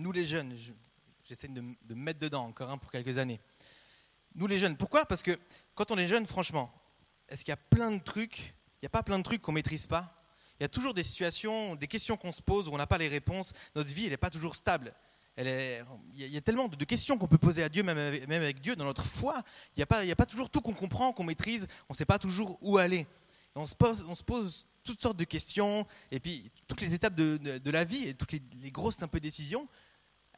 nous les jeunes, j'essaie de, me mettre dedans encore un pour quelques années. Nous les jeunes, pourquoi? Parce que quand on est jeune, franchement, est-ce qu'il y a plein de trucs Il n'y a pas plein de trucs qu'on ne maîtrise pas? Il y a toujours des situations, des questions qu'on se pose où on n'a pas les réponses. Notre vie, elle n'est pas toujours stable. Il y a tellement de questions qu'on peut poser à Dieu, même avec, Dieu, dans notre foi. Il n'y a, a pas toujours tout qu'on comprend, qu'on maîtrise. On ne sait pas toujours où aller. on, se pose, toutes sortes de questions. Et puis, toutes les étapes de, la vie et toutes les, les, grosses un peu décisions,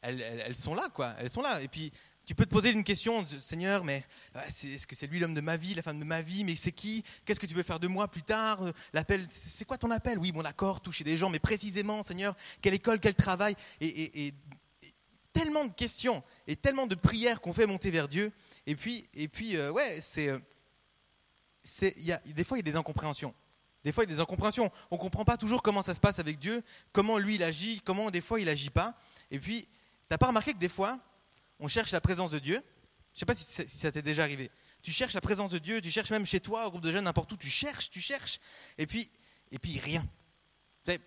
elles, sont là, quoi. Elles sont là. Et puis, tu peux te poser une question, Seigneur, mais est-ce que c'est lui l'homme de ma vie, la femme de ma vie, mais c'est qui? Qu'est-ce que tu veux faire de moi plus tard? L'appel, c'est quoi ton appel? Oui, bon d'accord, toucher des gens, mais précisément, Seigneur, quelle école, quel travail? Et, tellement de questions et tellement de prières qu'on fait monter vers Dieu. Et puis, et puis euh, ouais, c'est, a, des fois il y a des incompréhensions. Des fois il y a des incompréhensions. On ne comprend pas toujours comment ça se passe avec Dieu, comment lui il agit, comment des fois il agit pas. Et puis, tu n'as pas remarqué que des fois, on cherche la présence de Dieu? Je ne sais pas si ça t'est déjà arrivé. Tu cherches la présence de Dieu, tu cherches même chez toi, au groupe de jeunes, n'importe où, tu cherches, tu cherches, et puis, et puis rien.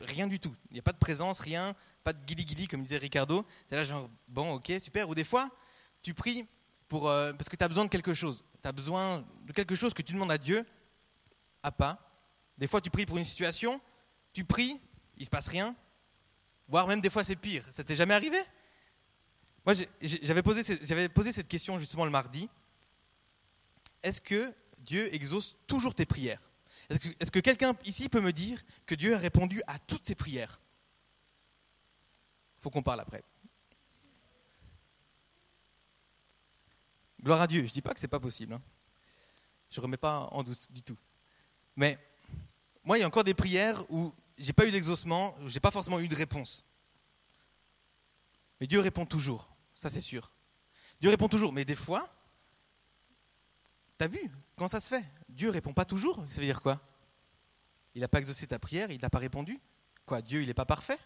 Rien du tout. Il n'y a pas de présence, rien, pas de guili-guili, comme disait Ricardo. Tu là, genre, bon, ok, super. Ou des fois, tu pries pour, euh, parce que tu as besoin de quelque chose. Tu as besoin de quelque chose que tu demandes à Dieu, à pas. Des fois, tu pries pour une situation, tu pries, il ne se passe rien. Voire même des fois, c'est pire. Ça t'est jamais arrivé? Moi, j'avais posé, posé, cette question justement le mardi. Est-ce que Dieu exauce toujours tes prières? Est-ce que, quelqu'un ici peut me dire que Dieu a répondu à toutes tes prières? Faut qu'on parle après. Gloire à Dieu. Je ne dis pas que ce n'est pas possible. Hein. Je ne remets pas en doute du tout. Mais moi, il y a encore des prières où j'ai pas eu d'exaucement, où j'ai pas forcément eu de réponse. Mais Dieu répond toujours ça c'est sûr. Dieu répond toujours, mais des fois, t'as vu quand ça se fait? Dieu répond pas toujours, ça veut dire quoi? Il n'a pas exaucé ta prière, il n'a pas répondu. Quoi Dieu, il n'est pas parfait?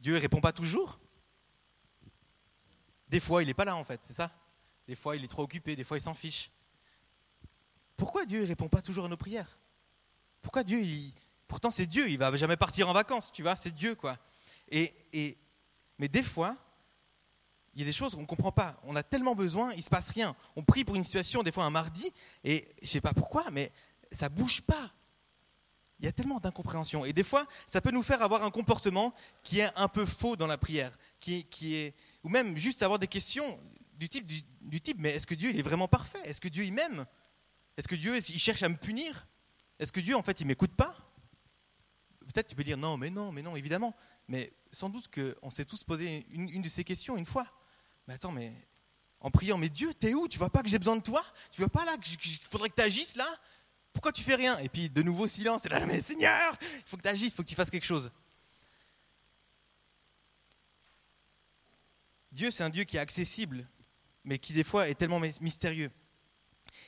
Dieu ne répond pas toujours? Des fois, il n'est pas là en fait, c'est ça? Des fois, il est trop occupé, des fois, il s'en fiche. Pourquoi Dieu ne répond pas toujours à nos prières? Pourquoi Dieu, il... pourtant c'est Dieu, il va jamais partir en vacances, tu vois, c'est Dieu quoi. Et, et... Mais des fois, il y a des choses qu'on ne comprend pas. On a tellement besoin, il ne se passe rien. On prie pour une situation, des fois un mardi, et je ne sais pas pourquoi, mais ça ne bouge pas. Il y a tellement d'incompréhension. Et des fois, ça peut nous faire avoir un comportement qui est un peu faux dans la prière, qui, est, ou même juste avoir des questions du type, du, type mais est-ce que Dieu il est vraiment parfait? Est-ce que Dieu il m'aime? Est-ce que Dieu il cherche à me punir? Est-ce que Dieu en fait il m'écoute pas? Peut-être tu peux dire non, mais non, mais non, évidemment. Mais sans doute qu'on s'est tous posé une de ces questions une fois mais attends, mais en priant, mais Dieu, t'es où? Tu vois pas que j'ai besoin de toi? Tu vois pas là qu'il faudrait que tu agisses là? Pourquoi tu fais rien? Et puis de nouveau silence, et là, mais Seigneur, il faut que tu agisses, il faut que tu fasses quelque chose. Dieu, c'est un Dieu qui est accessible, mais qui des fois est tellement mystérieux.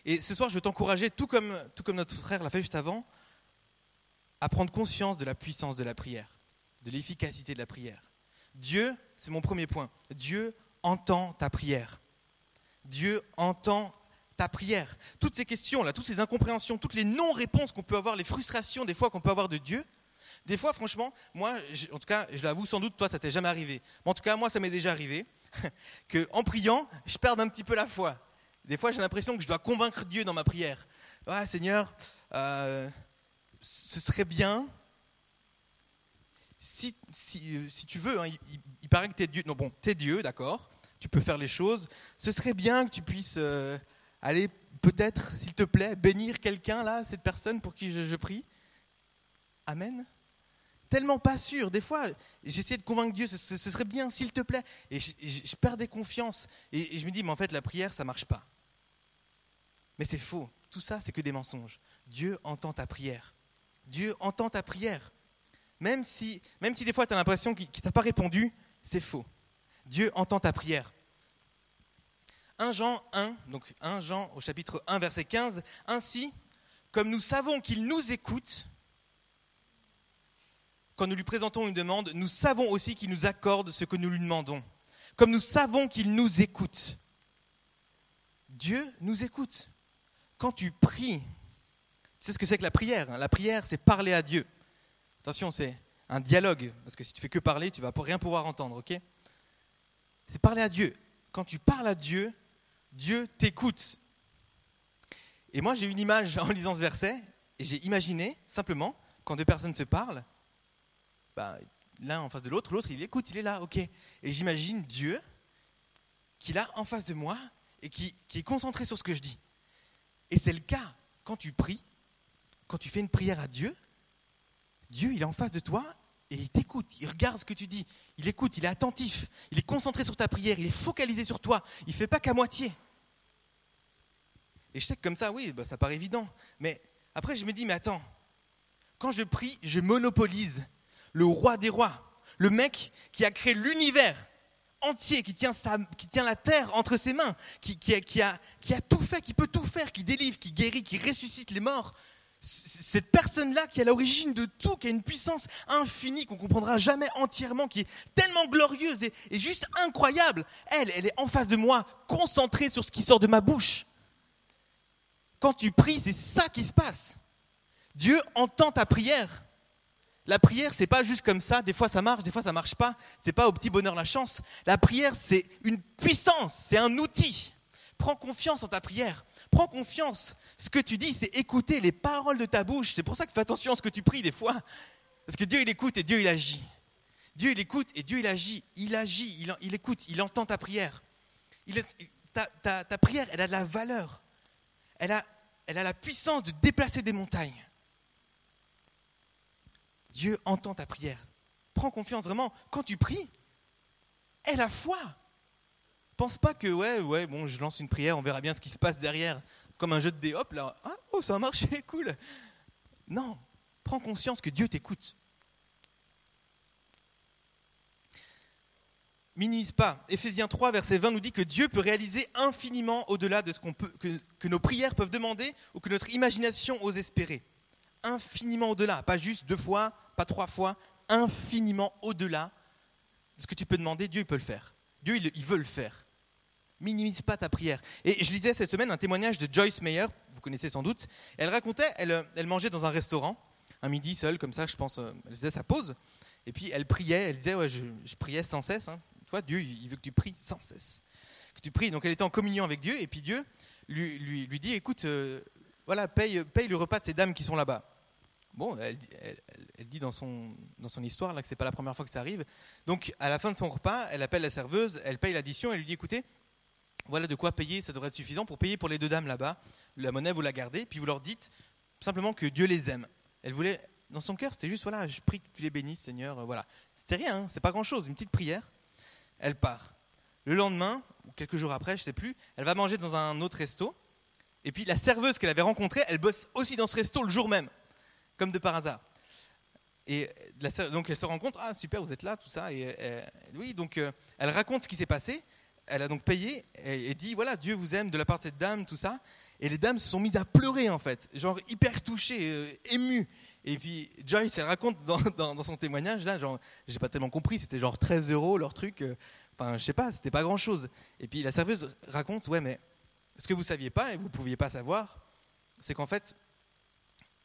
Et ce soir, je veux t'encourager, tout comme, tout comme notre frère l'a fait juste avant, à prendre conscience de la puissance de la prière, de l'efficacité de la prière. Dieu, c'est mon premier point, Dieu entend ta prière. Dieu entend ta prière. Toutes ces questions-là, toutes ces incompréhensions, toutes les non-réponses qu'on peut avoir, les frustrations des fois qu'on peut avoir de Dieu, des fois, franchement, moi, en tout cas, je l'avoue, sans doute, toi, ça t'est jamais arrivé. Mais en tout cas, moi, ça m'est déjà arrivé qu'en priant, je perde un petit peu la foi. Des fois, j'ai l'impression que je dois convaincre Dieu dans ma prière. Ah, Seigneur, euh, ce serait bien si, si, tu veux, hein, il, il, paraît que tu es Dieu. Non, bon, tu es Dieu, d'accord tu peux faire les choses. Ce serait bien que tu puisses euh, aller peut-être, s'il te plaît, bénir quelqu'un là, cette personne pour qui je, prie. Amen. Tellement pas sûr. Des fois, j'essaie de convaincre Dieu, ce, serait bien, s'il te plaît. Et je, je, perdais confiance. Et, et, je me dis, mais en fait, la prière, ça marche pas. Mais c'est faux. Tout ça, c'est que des mensonges. Dieu entend ta prière. Dieu entend ta prière. Même si, même si des fois, tu as l'impression qu'il ne t'a pas répondu, c'est faux. Dieu entend ta prière. 1 Jean 1, donc 1 Jean au chapitre 1, verset 15, Ainsi, comme nous savons qu'il nous écoute, quand nous lui présentons une demande, nous savons aussi qu'il nous accorde ce que nous lui demandons. Comme nous savons qu'il nous écoute. Dieu nous écoute. Quand tu pries, tu sais ce que c'est que la prière hein? La prière, c'est parler à Dieu. Attention, c'est un dialogue, parce que si tu fais que parler, tu vas rien pouvoir entendre, ok? C'est parler à Dieu. Quand tu parles à Dieu, Dieu t'écoute. Et moi, j'ai une image en lisant ce verset, et j'ai imaginé, simplement, quand deux personnes se parlent, bah, l'un en face de l'autre, l'autre, il écoute, il est là, ok. Et j'imagine Dieu qui est là en face de moi et qui, qui est concentré sur ce que je dis. Et c'est le cas quand tu pries, quand tu fais une prière à Dieu, Dieu, il est en face de toi et il t'écoute, il regarde ce que tu dis, il écoute, il est attentif, il est concentré sur ta prière, il est focalisé sur toi, il ne fait pas qu'à moitié. Et je sais que comme ça, oui, bah, ça paraît évident. Mais après, je me dis, mais attends, quand je prie, je monopolise le roi des rois, le mec qui a créé l'univers entier, qui tient, qui tient la terre entre ses mains, qui, qui, a, qui a tout fait, qui peut tout faire, qui délivre, qui guérit, qui ressuscite les morts. Cette personne-là qui est à l'origine de tout, qui a une puissance infinie qu'on comprendra jamais entièrement, qui est tellement glorieuse et, et juste incroyable, elle, elle est en face de moi, concentrée sur ce qui sort de ma bouche. Quand tu pries, c'est ça qui se passe. Dieu entend ta prière. La prière, c'est pas juste comme ça, des fois ça marche, des fois ça marche pas. C'est pas au petit bonheur la chance. La prière, c'est une puissance, c'est un outil. Prends confiance en ta prière. Prends confiance. Ce que tu dis, c'est écouter les paroles de ta bouche. C'est pour ça que fais attention à ce que tu pries des fois. Parce que Dieu, il écoute et Dieu, il agit. Dieu, il écoute et Dieu, il agit. Il agit, il, écoute, il entend ta prière. Ta, prière, elle a de la valeur. Elle a, elle a la puissance de déplacer des montagnes. Dieu entend ta prière. Prends confiance vraiment. Quand tu pries, aie la foi. Pense pas que, ouais, ouais, bon, je lance une prière, on verra bien ce qui se passe derrière. Comme un jeu de dé, hop, là, ah, oh, ça a marché, cool. Non, prends conscience que Dieu t'écoute. Minimise pas. Éphésiens 3, verset 20 nous dit que Dieu peut réaliser infiniment au-delà de ce qu'on peut, que, que nos prières peuvent demander ou que notre imagination ose espérer. Infiniment au-delà, pas juste deux fois, pas trois fois, infiniment au-delà de ce que tu peux demander, Dieu peut le faire. Dieu il, veut le faire. Minimise pas ta prière. Et je lisais cette semaine un témoignage de Joyce Meyer, vous connaissez sans doute. Elle racontait, elle, elle mangeait dans un restaurant, un midi seule, comme ça, je pense, euh, elle faisait sa pause. Et puis elle priait, elle disait, ouais, je, priais sans cesse. Hein. Toi, Dieu, il veut que tu pries sans cesse. Que tu pries. Donc elle était en communion avec Dieu, et puis Dieu lui dit, écoute, euh, voilà, paye, paye le repas de ces dames qui sont là-bas. Bon, elle, dit dans son, dans son histoire là, que ce n'est pas la première fois que ça arrive. Donc, à la fin de son repas, elle appelle la serveuse, elle paye l'addition, elle lui dit écoutez, voilà de quoi payer, ça devrait être suffisant pour payer pour les deux dames là-bas. La monnaie, vous la gardez, puis vous leur dites simplement que Dieu les aime. Elle voulait, dans son cœur, c'était juste voilà, je prie que tu les bénisses, Seigneur. Euh, voilà. C'était rien, hein, c'est pas grand-chose, une petite prière. Elle part. Le lendemain, ou quelques jours après, je sais plus, elle va manger dans un autre resto. Et puis la serveuse qu'elle avait rencontrée, elle bosse aussi dans ce resto le jour même comme de par hasard. Et donc elle se rend compte, ah super, vous êtes là, tout ça. Et, oui, donc euh, elle raconte ce qui s'est passé. Elle a donc payé et, dit, voilà, Dieu vous aime de la part de cette dame, tout ça. Et les dames se sont mises à pleurer en fait, genre hyper touchées, euh, émues. Et puis Joyce, elle raconte dans, son témoignage, là, genre, j'ai pas tellement compris, c'était genre 13 euros leur truc. Euh, enfin, je sais pas, c'était pas grand chose. Et puis la serveuse raconte, ouais, mais ce que vous saviez pas et vous pouviez pas savoir, c'est qu'en fait,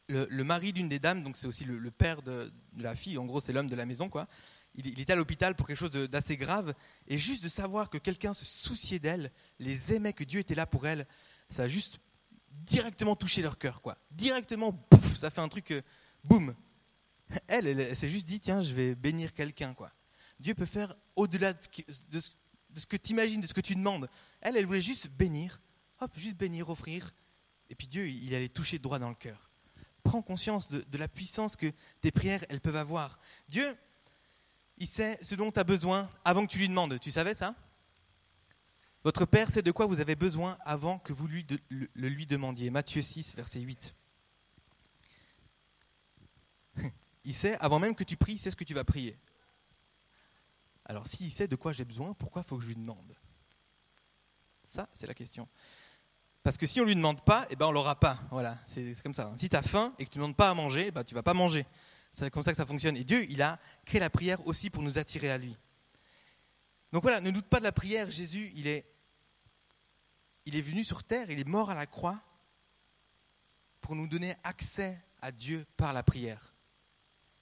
le, mari d'une des dames, donc c'est aussi le, père de, la fille, en gros c'est l'homme de la maison, quoi. Il, était à l'hôpital pour quelque chose d'assez grave, et juste de savoir que quelqu'un se souciait d'elle, les aimait, que Dieu était là pour elle, ça a juste directement touché leur cœur, quoi. Directement, pouf, ça fait un truc, euh, boum. Elle, elle, s'est juste dit, tiens, je vais bénir quelqu'un, quoi. Dieu peut faire au-delà de, de, ce que tu imagines, de ce que tu demandes. Elle, elle voulait juste bénir, hop, juste bénir, offrir, et puis Dieu, il allait toucher droit dans le cœur prends conscience de, la puissance que tes prières, elles peuvent avoir. Dieu, il sait ce dont tu as besoin avant que tu lui demandes. Tu savais ça? Votre Père sait de quoi vous avez besoin avant que vous lui le, lui demandiez. Matthieu 6, verset 8. Il sait, avant même que tu pries, il sait ce que tu vas prier. Alors s'il sait de quoi j'ai besoin, pourquoi faut que je lui demande? Ça, c'est la question. Parce que si on ne lui demande pas, eh ben on l'aura pas. Voilà, c'est comme ça. Si tu as faim et que tu ne demandes pas à manger, eh ben tu vas pas manger. C'est comme ça que ça fonctionne. Et Dieu, il a créé la prière aussi pour nous attirer à lui. Donc voilà, ne doute pas de la prière. Jésus, il est, il est venu sur terre, il est mort à la croix pour nous donner accès à Dieu par la prière.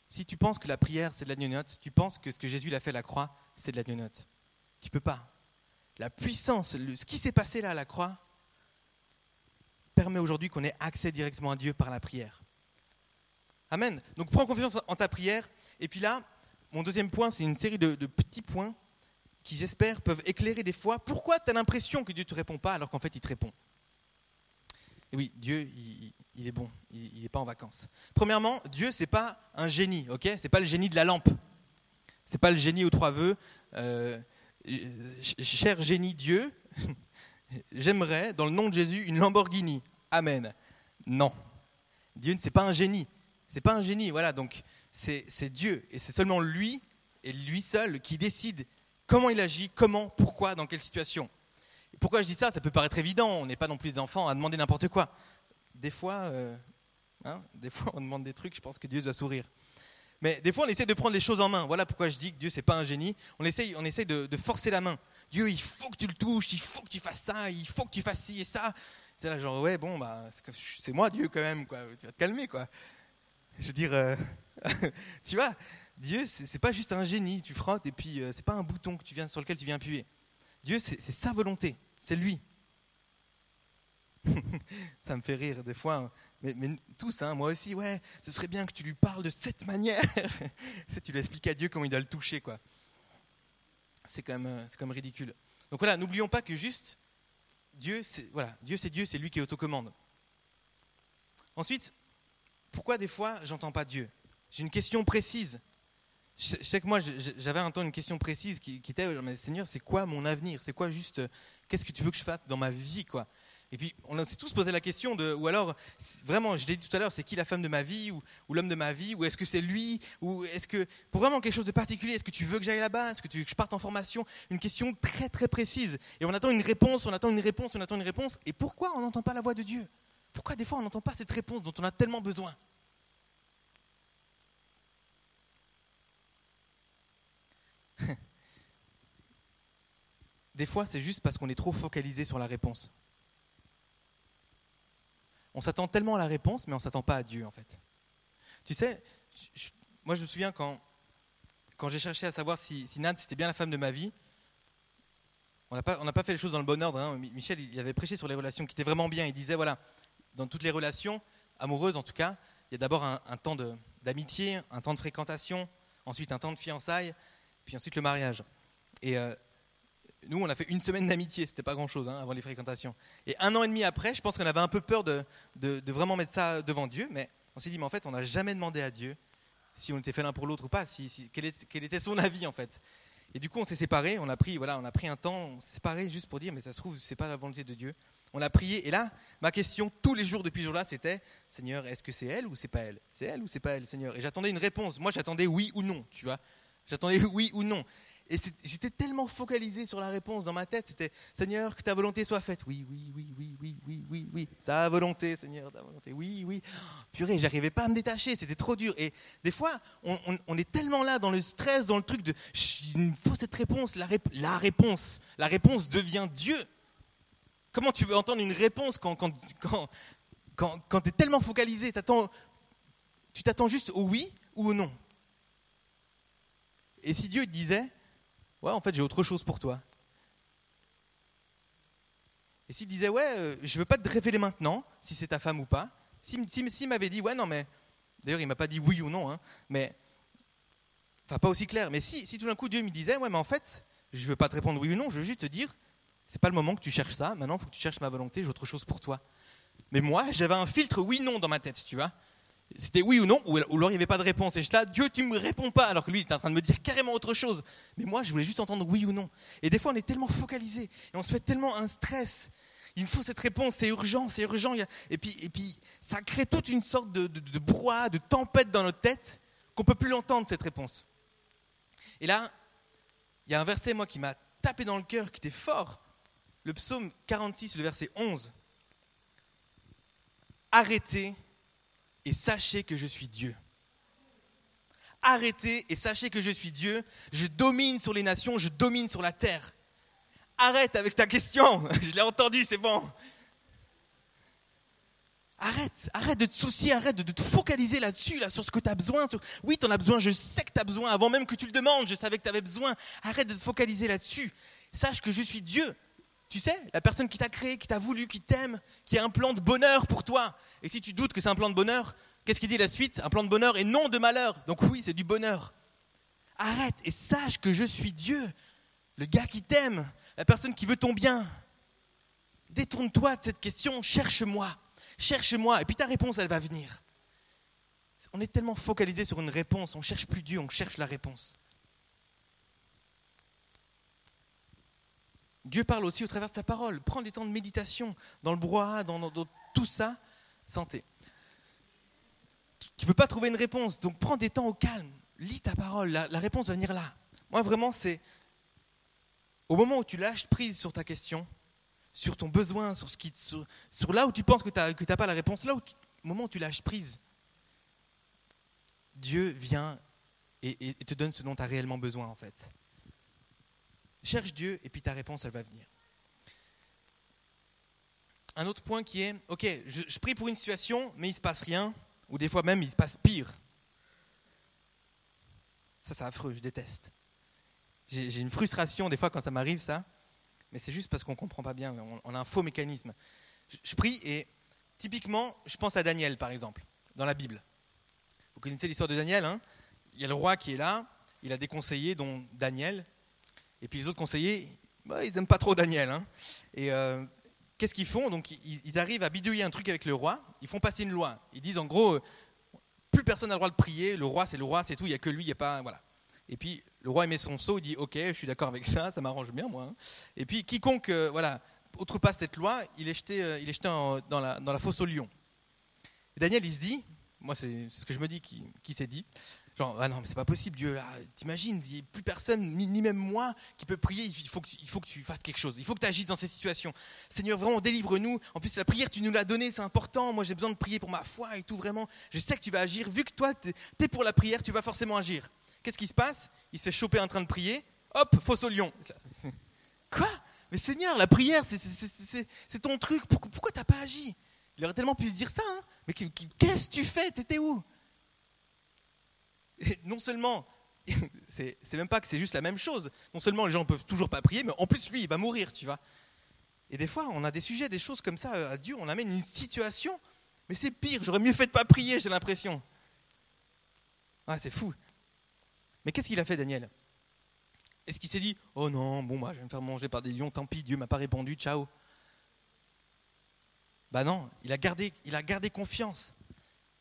Si tu penses que la prière, c'est de la gnognotte, si tu penses que ce que Jésus a fait à la croix, c'est de la gnognotte, Tu peux pas. La puissance, ce qui s'est passé là à la croix, permet aujourd'hui qu'on ait accès directement à Dieu par la prière. Amen. Donc prends confiance en ta prière. Et puis là, mon deuxième point, c'est une série de, petits points qui, j'espère, peuvent éclairer des fois pourquoi tu as l'impression que Dieu ne te répond pas alors qu'en fait il te répond. Et oui, Dieu, il, est bon, il n'est pas en vacances. Premièrement, Dieu, c'est pas un génie, ok? C'est pas le génie de la lampe. C'est pas le génie aux trois vœux. Euh, cher génie Dieu, j'aimerais, dans le nom de Jésus, une Lamborghini. Amen. Non. Dieu, n'est pas un génie. C'est pas un génie, voilà. Donc, c'est Dieu. Et c'est seulement lui, et lui seul, qui décide comment il agit, comment, pourquoi, dans quelle situation. Et pourquoi je dis ça? Ça peut paraître évident. On n'est pas non plus des enfants à demander n'importe quoi. Des fois, euh, hein, des fois, on demande des trucs, je pense que Dieu doit sourire. Mais des fois, on essaie de prendre les choses en main. Voilà pourquoi je dis que Dieu, c'est pas un génie. On essaie, on essaie de, de, forcer la main. Dieu, il faut que tu le touches, il faut que tu fasses ça, il faut que tu fasses ci et ça. C'est là, genre, ouais, bon, bah, c'est moi Dieu quand même, quoi. Tu vas te calmer, quoi. Je veux dire, euh, tu vois, Dieu, c'est pas juste un génie, tu frottes et puis euh, c'est pas un bouton que tu viens, sur lequel tu viens appuyer. Dieu, c'est sa volonté, c'est lui. ça me fait rire des fois, hein. mais, mais, tous, hein, moi aussi, ouais, ce serait bien que tu lui parles de cette manière. tu lui expliques à Dieu comment il doit le toucher, quoi. C'est quand, euh, quand même ridicule. Donc voilà, n'oublions pas que juste Dieu, c'est voilà, Dieu, c'est Dieu, c'est lui qui autocommande. Ensuite, pourquoi des fois j'entends pas Dieu? J'ai une question précise. Je sais que moi, j'avais un temps une question précise qui, était Seigneur, c'est quoi mon avenir? C'est quoi juste Qu'est-ce que tu veux que je fasse dans ma vie quoi? Et puis, on s'est tous posé la question de, ou alors, vraiment, je l'ai dit tout à l'heure, c'est qui la femme de ma vie ou, l'homme de ma vie Ou est-ce que c'est lui Ou est-ce que, pour vraiment quelque chose de particulier, est-ce que tu veux que j'aille là-bas Est-ce que tu veux que je parte en formation? Une question très très précise. Et on attend une réponse, on attend une réponse, on attend une réponse. Et pourquoi on n'entend pas la voix de Dieu? Pourquoi des fois on n'entend pas cette réponse dont on a tellement besoin? Des fois, c'est juste parce qu'on est trop focalisé sur la réponse. On s'attend tellement à la réponse, mais on ne s'attend pas à Dieu, en fait. Tu sais, moi je me souviens quand, quand j'ai cherché à savoir si, si c'était bien la femme de ma vie, on n'a pas, pas, fait les choses dans le bon ordre. Hein. Michel, il avait prêché sur les relations qui étaient vraiment bien. Il disait, voilà, dans toutes les relations, amoureuses en tout cas, il y a d'abord un, temps d'amitié, un temps de fréquentation, ensuite un temps de fiançailles, puis ensuite le mariage. Et euh, nous, on a fait une semaine d'amitié, c'était pas grand-chose hein, avant les fréquentations. Et un an et demi après, je pense qu'on avait un peu peur de, vraiment mettre ça devant Dieu, mais on s'est dit, mais en fait, on n'a jamais demandé à Dieu si on était fait l'un pour l'autre ou pas, si, quel, était son avis en fait. Et du coup, on s'est séparés, on a pris, voilà, on a pris un temps, on s'est séparés juste pour dire, mais ça se trouve, c'est pas la volonté de Dieu. On a prié, et là, ma question tous les jours depuis ce jour-là, c'était, Seigneur, est-ce que c'est elle ou c'est pas elle? C'est elle ou c'est pas elle, Seigneur? Et j'attendais une réponse. Moi, j'attendais oui ou non, tu vois. J'attendais oui ou non. Et j'étais tellement focalisé sur la réponse dans ma tête. C'était Seigneur, que ta volonté soit faite. Oui, oui, oui, oui, oui, oui, oui, oui. Ta volonté, Seigneur, ta volonté. Oui, oui. purée, j'arrivais pas à me détacher. C'était trop dur. Et des fois, on, est tellement là dans le stress, dans le truc de il faut cette réponse. La, la, réponse, la réponse devient Dieu. Comment tu veux entendre une réponse quand, quand, quand, quand, quand tu es tellement focalisé Tu t'attends juste au oui ou au non? Et si Dieu disait, Ouais, en fait, j'ai autre chose pour toi. Et s'il disait, ouais, euh, je ne veux pas te révéler maintenant si c'est ta femme ou pas, s'il m'avait dit, ouais, non, mais. D'ailleurs, il m'a pas dit oui ou non, hein, mais. Enfin, pas aussi clair. Mais si, si tout d'un coup Dieu me disait, ouais, mais en fait, je ne veux pas te répondre oui ou non, je veux juste te dire, c'est pas le moment que tu cherches ça, maintenant, il faut que tu cherches ma volonté, j'ai autre chose pour toi. Mais moi, j'avais un filtre oui-non dans ma tête, tu vois. C'était oui ou non, ou alors il n'y avait pas de réponse. Et j'étais là, Dieu, tu ne me réponds pas, alors que lui, il était en train de me dire carrément autre chose. Mais moi, je voulais juste entendre oui ou non. Et des fois, on est tellement focalisé, et on se fait tellement un stress. Il me faut cette réponse, c'est urgent, c'est urgent. Et puis, et puis, ça crée toute une sorte de, de, de de tempête dans notre tête, qu'on ne peut plus l'entendre, cette réponse. Et là, il y a un verset, moi, qui m'a tapé dans le cœur, qui était fort. Le psaume 46, le verset 11. Arrêtez et sachez que je suis Dieu. Arrêtez et sachez que je suis Dieu. Je domine sur les nations, je domine sur la terre. Arrête avec ta question. Je l'ai entendu, c'est bon. Arrête, arrête de te soucier, arrête de, te focaliser là-dessus, là, sur ce que tu as besoin. Oui, tu en as besoin, je sais que tu as besoin. Avant même que tu le demandes, je savais que tu avais besoin. Arrête de te focaliser là-dessus sache que je suis Dieu. Tu sais, la personne qui t'a créé, qui t'a voulu, qui t'aime, qui a un plan de bonheur pour toi. Et si tu doutes que c'est un plan de bonheur, qu'est-ce qu'il dit la suite? Un plan de bonheur et non de malheur. Donc oui, c'est du bonheur. Arrête et sache que je suis Dieu, le gars qui t'aime, la personne qui veut ton bien. Détourne-toi de cette question, cherche-moi, cherche-moi, et puis ta réponse, elle va venir. On est tellement focalisé sur une réponse, on cherche plus Dieu, on cherche la réponse. Dieu parle aussi au travers de sa parole. Prends des temps de méditation dans le brouhaha, dans, tout ça, santé. Tu ne peux pas trouver une réponse, donc prends des temps au calme. Lis ta parole, la, réponse va venir là. Moi, vraiment, c'est au moment où tu lâches prise sur ta question, sur ton besoin, sur, ce qui, sur, là où tu penses que tu n'as pas la réponse, là où au moment où tu lâches prise, Dieu vient et, et te donne ce dont tu as réellement besoin, en fait. Cherche Dieu et puis ta réponse, elle va venir. Un autre point qui est, ok, je, prie pour une situation, mais il ne se passe rien, ou des fois même il se passe pire. Ça, c'est affreux, je déteste. J'ai une frustration des fois quand ça m'arrive, ça, mais c'est juste parce qu'on ne comprend pas bien, on, a un faux mécanisme. Je, prie et typiquement, je pense à Daniel, par exemple, dans la Bible. Vous connaissez l'histoire de Daniel, hein? Il y a le roi qui est là, il a des conseillers, dont Daniel, et puis les autres conseillers, bah, ils n'aiment pas trop Daniel. Hein. Et euh, qu'est-ce qu'ils font? Donc ils, arrivent à bidouiller un truc avec le roi. Ils font passer une loi. Ils disent en gros, euh, plus personne n'a le droit de prier. Le roi, c'est le roi, c'est tout. Il n'y a que lui. Il y a pas voilà. Et puis le roi met son sceau. Il dit OK, je suis d'accord avec ça. Ça m'arrange bien moi. Hein. Et puis quiconque euh, voilà outrepasse cette loi, il est jeté, il est jeté dans, la, dans la fosse au lion. Et Daniel, il se dit, moi c'est ce que je me dis, qui, qui s'est dit, Genre, ah non, mais c'est pas possible, Dieu, là, t'imagines, il n'y a plus personne, ni, même moi, qui peut prier, il faut, que, faut que tu fasses quelque chose, il faut que tu agisses dans ces situations. Seigneur, vraiment, délivre-nous. En plus, la prière, tu nous l'as donnée, c'est important. Moi, j'ai besoin de prier pour ma foi et tout, vraiment. Je sais que tu vas agir. Vu que toi, tu pour la prière, tu vas forcément agir. Qu'est-ce qui se passe? Il se fait choper en train de prier. Hop, fausse au lion. Quoi? Mais Seigneur, la prière, c'est ton truc. Pourquoi, pourquoi t'as pas agi? Il aurait tellement pu se dire ça. Hein mais qu'est-ce que tu fais? T'étais où? Non seulement, c'est même pas que c'est juste la même chose, non seulement les gens peuvent toujours pas prier, mais en plus lui, il va mourir, tu vois. Et des fois, on a des sujets, des choses comme ça euh, à Dieu, on amène une situation, mais c'est pire, j'aurais mieux fait de pas prier, j'ai l'impression. Ah, c'est fou. Mais qu'est-ce qu'il a fait, Daniel? Est-ce qu'il s'est dit, oh non, bon, bah, je vais me faire manger par des lions, tant pis, Dieu m'a pas répondu, ciao Bah non, il a gardé, il a gardé confiance.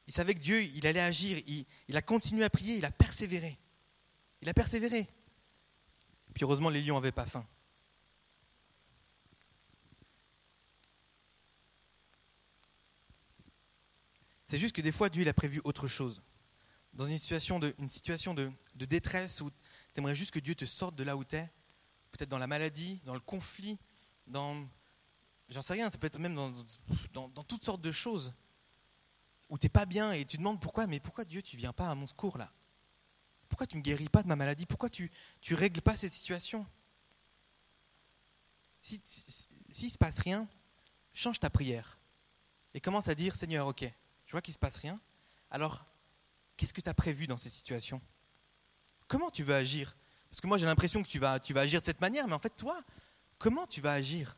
Il savait que Dieu, il allait agir. Il, a continué à prier, il a persévéré. Il a persévéré. Puis heureusement, les lions n'avaient pas faim. C'est juste que des fois, Dieu a prévu autre chose. Dans une situation de, situation de, détresse où tu aimerais juste que Dieu te sorte de là où tu es, peut-être dans la maladie, dans le conflit, dans. J'en sais rien, ça peut être même dans toutes sortes de choses où tu n'es pas bien et tu demandes pourquoi, mais pourquoi Dieu, tu viens pas à mon secours là? Pourquoi tu ne me guéris pas de ma maladie? Pourquoi tu ne règles pas cette situation? S'il si, ne se passe rien, change ta prière et commence à dire Seigneur, ok, je vois qu'il ne se passe rien, alors qu'est-ce que tu as prévu dans ces situations? Comment tu veux agir? Parce que moi j'ai l'impression que tu vas, vas agir de cette manière, mais en fait toi, comment tu vas agir?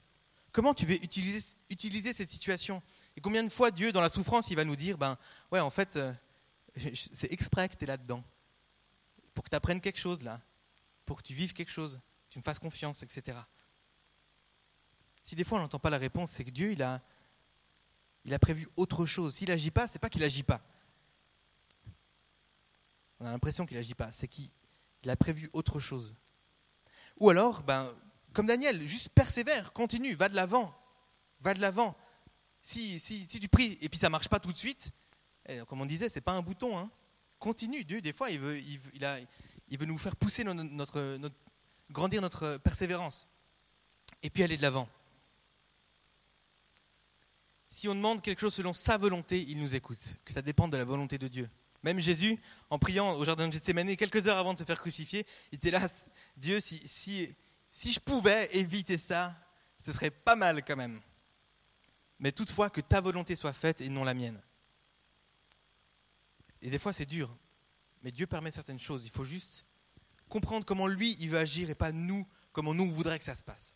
Comment tu utiliser, utiliser cette situation? Et combien de fois Dieu, dans la souffrance, il va nous dire, ben ouais, en fait, euh, c'est exprès que tu es là-dedans. Pour que tu apprennes quelque chose là. Pour que tu vives quelque chose. Que tu me fasses confiance, etc. Si des fois on n'entend pas la réponse, c'est que Dieu, il a, il a prévu autre chose. S'il n'agit pas, c'est pas qu'il n'agit pas. On a l'impression qu'il n'agit pas. C'est qu'il a prévu autre chose. Ou alors, ben, comme Daniel, juste persévère, continue, va de l'avant. Va de l'avant si, si, tu pries et puis ça marche pas tout de suite, eh, comme on disait, ce n'est pas un bouton. Hein. Continue. Dieu, des fois, il veut, il, nous faire pousser notre, grandir notre persévérance. Et puis aller de l'avant. Si on demande quelque chose selon sa volonté, il nous écoute. Que ça dépende de la volonté de Dieu. Même Jésus, en priant au jardin de Gethsemane, quelques heures avant de se faire crucifier, il était là, Dieu, si, si, si je pouvais éviter ça, ce serait pas mal quand même mais toutefois que ta volonté soit faite et non la mienne. Et des fois c'est dur, mais Dieu permet certaines choses. Il faut juste comprendre comment lui il veut agir et pas nous comme on nous voudrait que ça se passe.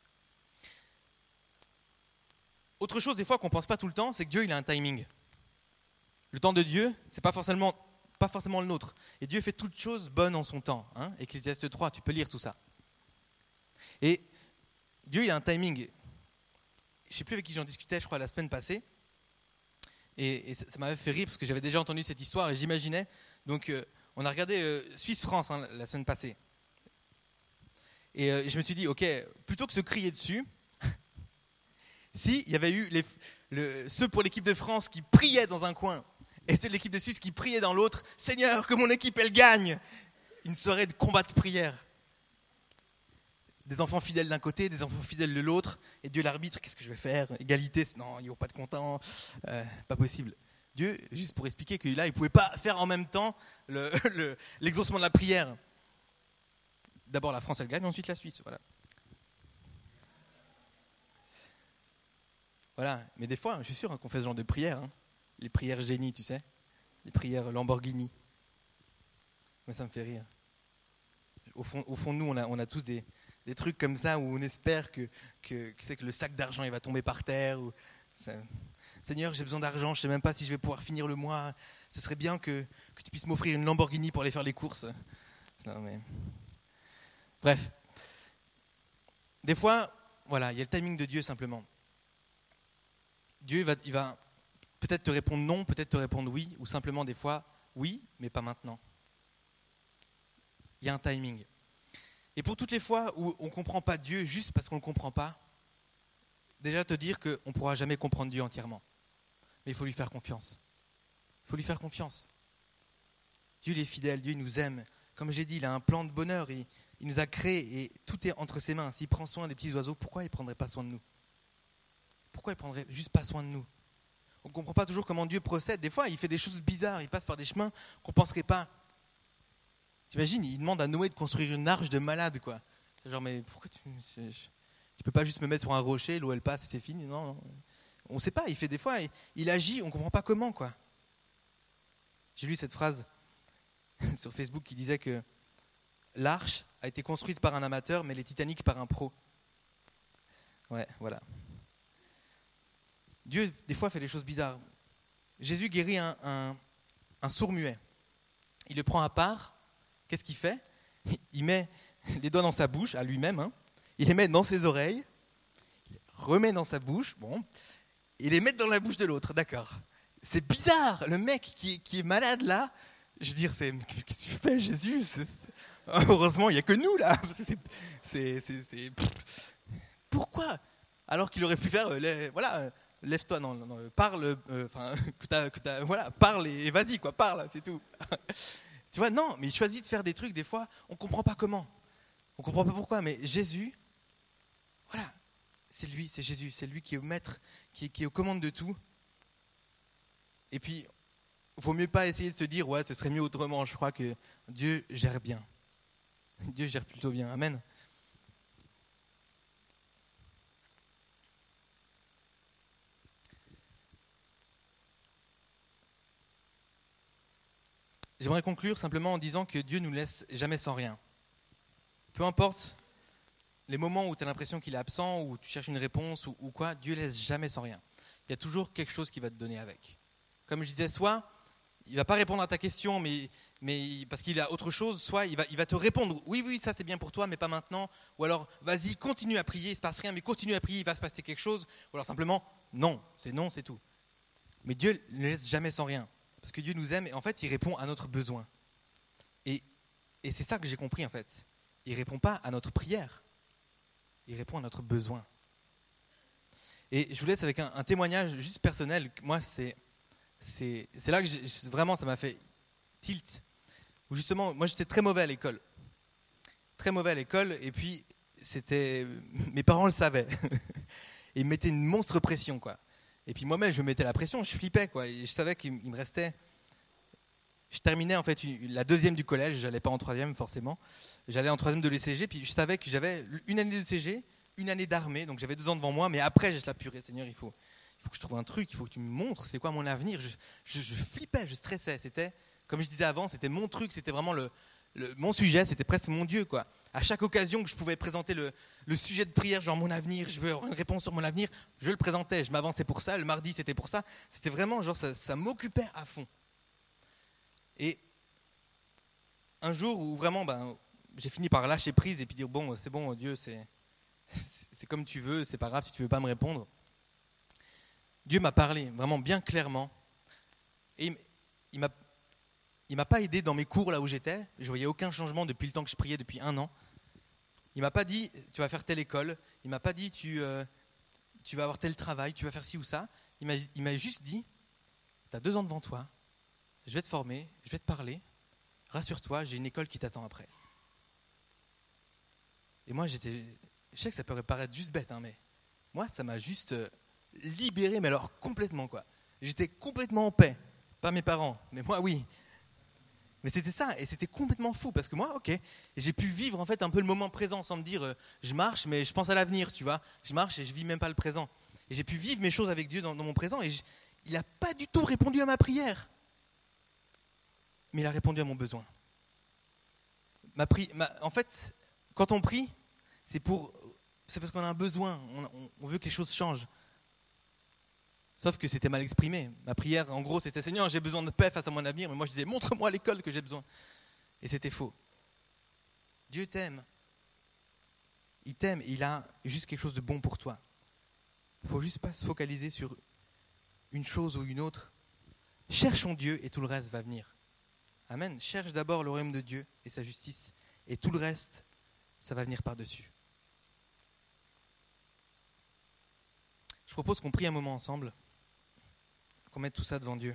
Autre chose, des fois, qu'on ne pense pas tout le temps, c'est que Dieu, il a un timing. Le temps de Dieu, c'est pas forcément, pas forcément le nôtre. Et Dieu fait toutes choses bonnes en son temps. Hein Ecclésiaste 3, tu peux lire tout ça. Et Dieu, il a un timing. Je ne sais plus avec qui j'en discutais, je crois, la semaine passée. Et, ça, m'avait fait rire parce que j'avais déjà entendu cette histoire et j'imaginais. Donc, euh, on a regardé euh, Suisse-France hein, la semaine passée. Et euh, je me suis dit, ok, plutôt que se crier dessus, s'il y avait eu ceux pour l'équipe de France qui priaient dans un coin et ceux de l'équipe de Suisse qui priaient dans l'autre, Seigneur, que mon équipe, elle gagne, une soirée de combat de prière. Des enfants fidèles d'un côté, des enfants fidèles de l'autre, et Dieu l'arbitre, qu'est-ce que je vais faire? Égalité, non, ils vont pas être contents, euh, pas possible. Dieu, juste pour expliquer que là, il ne pouvait pas faire en même temps l'exaucement de la prière. D'abord la France, elle gagne, ensuite la Suisse. Voilà. Voilà, mais des fois, je suis sûr hein, qu'on fait ce genre de prières. Hein. Les prières génie, tu sais. Les prières Lamborghini. Mais ça me fait rire. Au fond, nous, on a tous des, des, trucs comme ça où on espère que, que, que, le sac d'argent va tomber par terre. Ou Seigneur, j'ai besoin d'argent, je ne sais même pas si je vais pouvoir finir le mois. Ce serait bien que, que tu puisses m'offrir une Lamborghini pour aller faire les courses. Non, mais... Bref. Des fois, voilà, il y a le timing de Dieu simplement. Dieu va, il va peut-être te répondre non, peut-être te répondre oui, ou simplement des fois oui, mais pas maintenant. Il y a un timing. Et pour toutes les fois où on ne comprend pas Dieu juste parce qu'on ne le comprend pas, déjà te dire qu'on ne pourra jamais comprendre Dieu entièrement. Mais il faut lui faire confiance. Il faut lui faire confiance. Dieu est fidèle, Dieu nous aime. Comme j'ai dit, il a un plan de bonheur, il, il nous a créés et tout est entre ses mains. S'il prend soin des petits oiseaux, pourquoi il ne prendrait pas soin de nous? Pourquoi il prendrait juste pas soin de nous? On ne comprend pas toujours comment Dieu procède. Des fois, il fait des choses bizarres, il passe par des chemins qu'on ne penserait pas. T'imagines, il demande à Noé de construire une arche de malade, quoi. Genre, mais pourquoi tu. Tu peux pas juste me mettre sur un rocher, l'eau elle passe et c'est fini Non, on ne sait pas. Il fait des fois, il, agit, on ne comprend pas comment, quoi. J'ai lu cette phrase sur Facebook qui disait que l'arche a été construite par un amateur, mais les Titanic par un pro. Ouais, voilà. Dieu, des fois, fait des choses bizarres. Jésus guérit un, sourd muet. Il le prend à part. Qu'est-ce qu'il fait? Il met les doigts dans sa bouche, à lui-même. Hein. Il les met dans ses oreilles. Il les remet dans sa bouche. Bon. Et les met dans la bouche de l'autre. D'accord. C'est bizarre. Le mec qui, est malade là, je veux dire, c'est, qu'est-ce que tu fais, Jésus? Heureusement, il n'y a que nous là. Pourquoi? Alors qu'il aurait pu faire, euh, voilà, lève-toi, non, non, parle, euh, enfin, voilà, parle et, vas-y, quoi, parle, c'est tout. Tu vois, non, mais il choisit de faire des trucs, des fois, on ne comprend pas comment. On ne comprend pas pourquoi, mais Jésus, voilà, c'est lui, c'est Jésus, c'est lui qui est au maître, qui, qui est aux commandes de tout. Et puis, vaut mieux pas essayer de se dire, ouais, ce serait mieux autrement. Je crois que Dieu gère bien. Dieu gère plutôt bien. Amen. J'aimerais conclure simplement en disant que Dieu ne nous laisse jamais sans rien. Peu importe les moments où tu as l'impression qu'il est absent, ou tu cherches une réponse, ou, quoi, Dieu ne laisse jamais sans rien. Il y a toujours quelque chose qui va te donner avec. Comme je disais, soit il ne va pas répondre à ta question, mais, parce qu'il a autre chose, soit il va, il va te répondre, oui, oui, ça c'est bien pour toi, mais pas maintenant. Ou alors, vas-y, continue à prier, il ne se passe rien, mais continue à prier, il va se passer quelque chose. Ou alors simplement, non, c'est non, c'est tout. Mais Dieu ne laisse jamais sans rien parce que Dieu nous aime et en fait, il répond à notre besoin. Et, et c'est ça que j'ai compris en fait. Il ne répond pas à notre prière, il répond à notre besoin. Et je vous laisse avec un, témoignage juste personnel. Moi, c'est, là que vraiment ça m'a fait tilt. Où justement, moi j'étais très mauvais à l'école. Très mauvais à l'école, et puis c'était. Mes parents le savaient. et ils me mettaient une monstre pression, quoi. Et puis moi-même, je me mettais la pression, je flippais, quoi. Je savais qu'il me restait. Je terminais en fait la deuxième du collège, j'allais pas en troisième forcément. J'allais en troisième de l'ECG, puis je savais que j'avais une année de CG, une année d'armée, donc j'avais deux ans devant moi, mais après, je la purée, Seigneur, il faut, il faut que je trouve un truc, il faut que tu me montres c'est quoi mon avenir. Je, flippais, je stressais. C'était, comme je disais avant, c'était mon truc, c'était vraiment le, mon sujet, c'était presque mon Dieu, quoi. À chaque occasion que je pouvais présenter le, sujet de prière, genre mon avenir, je veux avoir une réponse sur mon avenir, je le présentais. Je m'avançais pour ça. Le mardi, c'était pour ça. C'était vraiment, genre, ça, m'occupait à fond. Et un jour où vraiment, ben, j'ai fini par lâcher prise et puis dire bon, c'est bon, Dieu, c'est, c'est comme tu veux, c'est pas grave si tu veux pas me répondre. Dieu m'a parlé vraiment bien clairement. Et il m'a il m'a pas aidé dans mes cours là où j'étais. Je voyais aucun changement depuis le temps que je priais depuis un an. Il m'a pas dit tu vas faire telle école. Il m'a pas dit tu, euh, vas avoir tel travail, tu vas faire ci ou ça. Il m'a juste dit tu as deux ans devant toi. Je vais te former, je vais te parler. Rassure-toi, j'ai une école qui t'attend après. Et moi, j'étais. Je sais que ça pourrait paraître juste bête, hein, mais moi, ça m'a juste euh, libéré, mais alors complètement, quoi. J'étais complètement en paix. Pas mes parents, mais moi, oui. Mais c'était ça, et c'était complètement fou, parce que moi, ok, j'ai pu vivre en fait un peu le moment présent sans me dire, euh, je marche, mais je pense à l'avenir, tu vois. Je marche et je vis même pas le présent. Et j'ai pu vivre mes choses avec Dieu dans, mon présent, et il n'a pas du tout répondu à ma prière. Mais il a répondu à mon besoin. Ma en fait, quand on prie, c'est parce qu'on a un besoin, on veut que les choses changent. Sauf que c'était mal exprimé. Ma prière, en gros, c'était Seigneur, j'ai besoin de paix face à mon avenir. Mais moi, je disais, montre-moi l'école que j'ai besoin. Et c'était faux. Dieu t'aime. Il t'aime. Il a juste quelque chose de bon pour toi. Il faut juste pas se focaliser sur une chose ou une autre. Cherchons Dieu et tout le reste va venir. Amen. Cherche d'abord le royaume de Dieu et sa justice. Et tout le reste, ça va venir par-dessus. Je propose qu'on prie un moment ensemble qu'on mette tout ça devant Dieu.